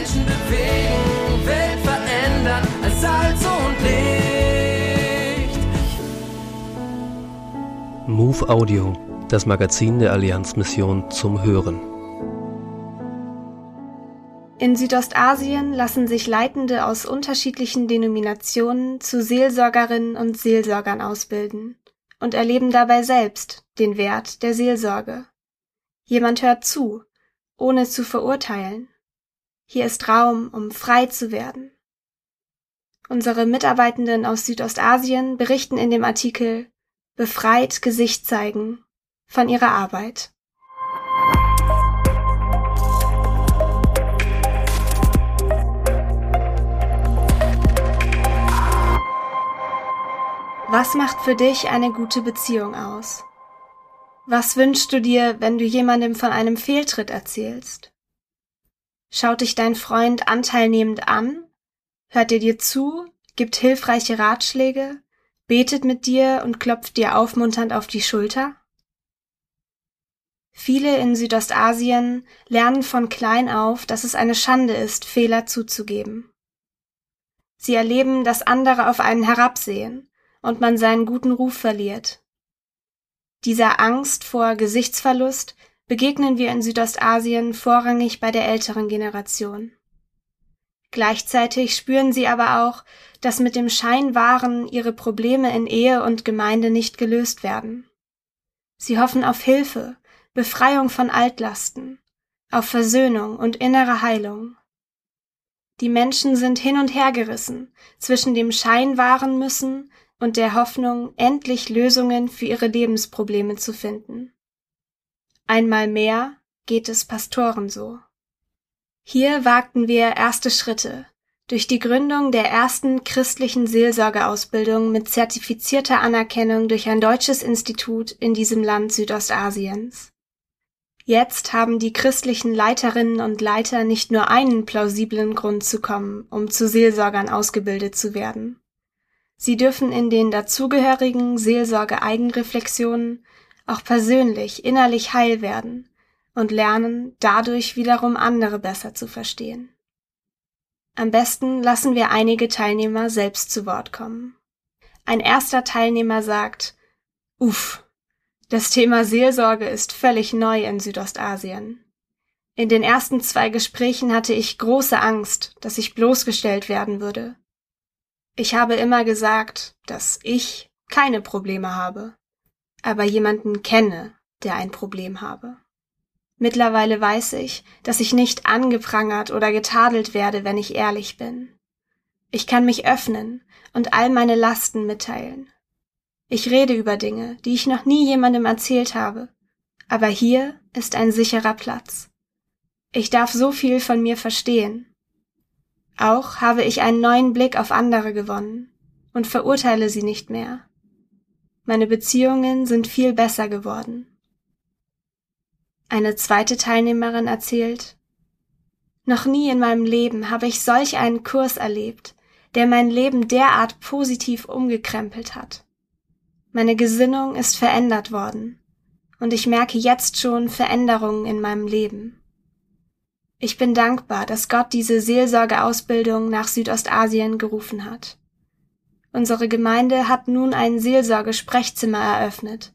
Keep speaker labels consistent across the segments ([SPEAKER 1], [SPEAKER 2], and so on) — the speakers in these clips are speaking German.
[SPEAKER 1] Menschen bewegen, Welt verändern als Salz und Licht.
[SPEAKER 2] Move Audio, das Magazin der Allianzmission zum Hören.
[SPEAKER 3] In Südostasien lassen sich Leitende aus unterschiedlichen Denominationen zu Seelsorgerinnen und Seelsorgern ausbilden und erleben dabei selbst den Wert der Seelsorge. Jemand hört zu, ohne zu verurteilen. Hier ist Raum, um frei zu werden. Unsere Mitarbeitenden aus Südostasien berichten in dem Artikel Befreit Gesicht zeigen von ihrer Arbeit. Was macht für dich eine gute Beziehung aus? Was wünschst du dir, wenn du jemandem von einem Fehltritt erzählst? Schaut dich dein Freund anteilnehmend an? Hört er dir zu? Gibt hilfreiche Ratschläge? Betet mit dir und klopft dir aufmunternd auf die Schulter? Viele in Südostasien lernen von klein auf, dass es eine Schande ist, Fehler zuzugeben. Sie erleben, dass andere auf einen herabsehen und man seinen guten Ruf verliert. Dieser Angst vor Gesichtsverlust begegnen wir in Südostasien vorrangig bei der älteren Generation. Gleichzeitig spüren sie aber auch, dass mit dem Scheinwahren ihre Probleme in Ehe und Gemeinde nicht gelöst werden. Sie hoffen auf Hilfe, Befreiung von Altlasten, auf Versöhnung und innere Heilung. Die Menschen sind hin und her gerissen zwischen dem Scheinwahren müssen und der Hoffnung, endlich Lösungen für ihre Lebensprobleme zu finden. Einmal mehr geht es Pastoren so. Hier wagten wir erste Schritte durch die Gründung der ersten christlichen Seelsorgeausbildung mit zertifizierter Anerkennung durch ein deutsches Institut in diesem Land Südostasiens. Jetzt haben die christlichen Leiterinnen und Leiter nicht nur einen plausiblen Grund zu kommen, um zu Seelsorgern ausgebildet zu werden. Sie dürfen in den dazugehörigen Seelsorge-Eigenreflexionen auch persönlich innerlich heil werden und lernen, dadurch wiederum andere besser zu verstehen. Am besten lassen wir einige Teilnehmer selbst zu Wort kommen. Ein erster Teilnehmer sagt, Uff, das Thema Seelsorge ist völlig neu in Südostasien. In den ersten zwei Gesprächen hatte ich große Angst, dass ich bloßgestellt werden würde. Ich habe immer gesagt, dass ich keine Probleme habe, aber jemanden kenne, der ein Problem habe. Mittlerweile weiß ich, dass ich nicht angeprangert oder getadelt werde, wenn ich ehrlich bin. Ich kann mich öffnen und all meine Lasten mitteilen. Ich rede über Dinge, die ich noch nie jemandem erzählt habe, aber hier ist ein sicherer Platz. Ich darf so viel von mir verstehen, auch habe ich einen neuen Blick auf andere gewonnen und verurteile sie nicht mehr. Meine Beziehungen sind viel besser geworden. Eine zweite Teilnehmerin erzählt, noch nie in meinem Leben habe ich solch einen Kurs erlebt, der mein Leben derart positiv umgekrempelt hat. Meine Gesinnung ist verändert worden, und ich merke jetzt schon Veränderungen in meinem Leben. Ich bin dankbar, dass Gott diese Seelsorgeausbildung nach Südostasien gerufen hat. Unsere Gemeinde hat nun ein Seelsorgesprechzimmer eröffnet,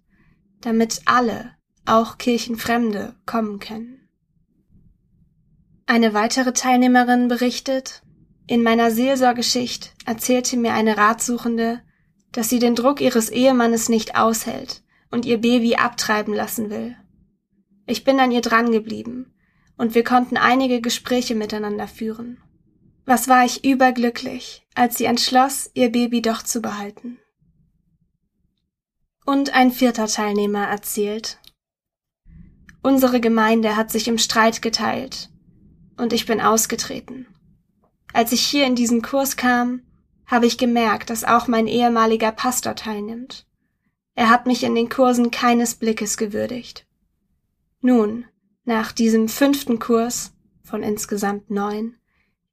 [SPEAKER 3] damit alle, auch Kirchenfremde, kommen können. Eine weitere Teilnehmerin berichtet, in meiner Seelsorgeschicht erzählte mir eine Ratsuchende, dass sie den Druck ihres Ehemannes nicht aushält und ihr Baby abtreiben lassen will. Ich bin an ihr dran geblieben und wir konnten einige Gespräche miteinander führen. Was war ich überglücklich, als sie entschloss, ihr Baby doch zu behalten. Und ein vierter Teilnehmer erzählt, Unsere Gemeinde hat sich im Streit geteilt und ich bin ausgetreten. Als ich hier in diesen Kurs kam, habe ich gemerkt, dass auch mein ehemaliger Pastor teilnimmt. Er hat mich in den Kursen keines Blickes gewürdigt. Nun, nach diesem fünften Kurs von insgesamt neun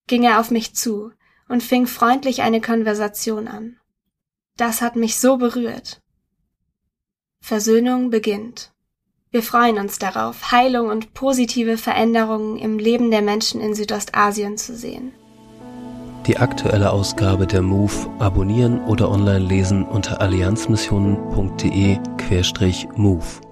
[SPEAKER 3] ging er auf mich zu und fing freundlich eine Konversation an. Das hat mich so berührt. Versöhnung beginnt. Wir freuen uns darauf, Heilung und positive Veränderungen im Leben der Menschen in Südostasien zu sehen.
[SPEAKER 2] Die aktuelle Ausgabe der MOVE abonnieren oder online lesen unter allianzmissionen.de-MOVE.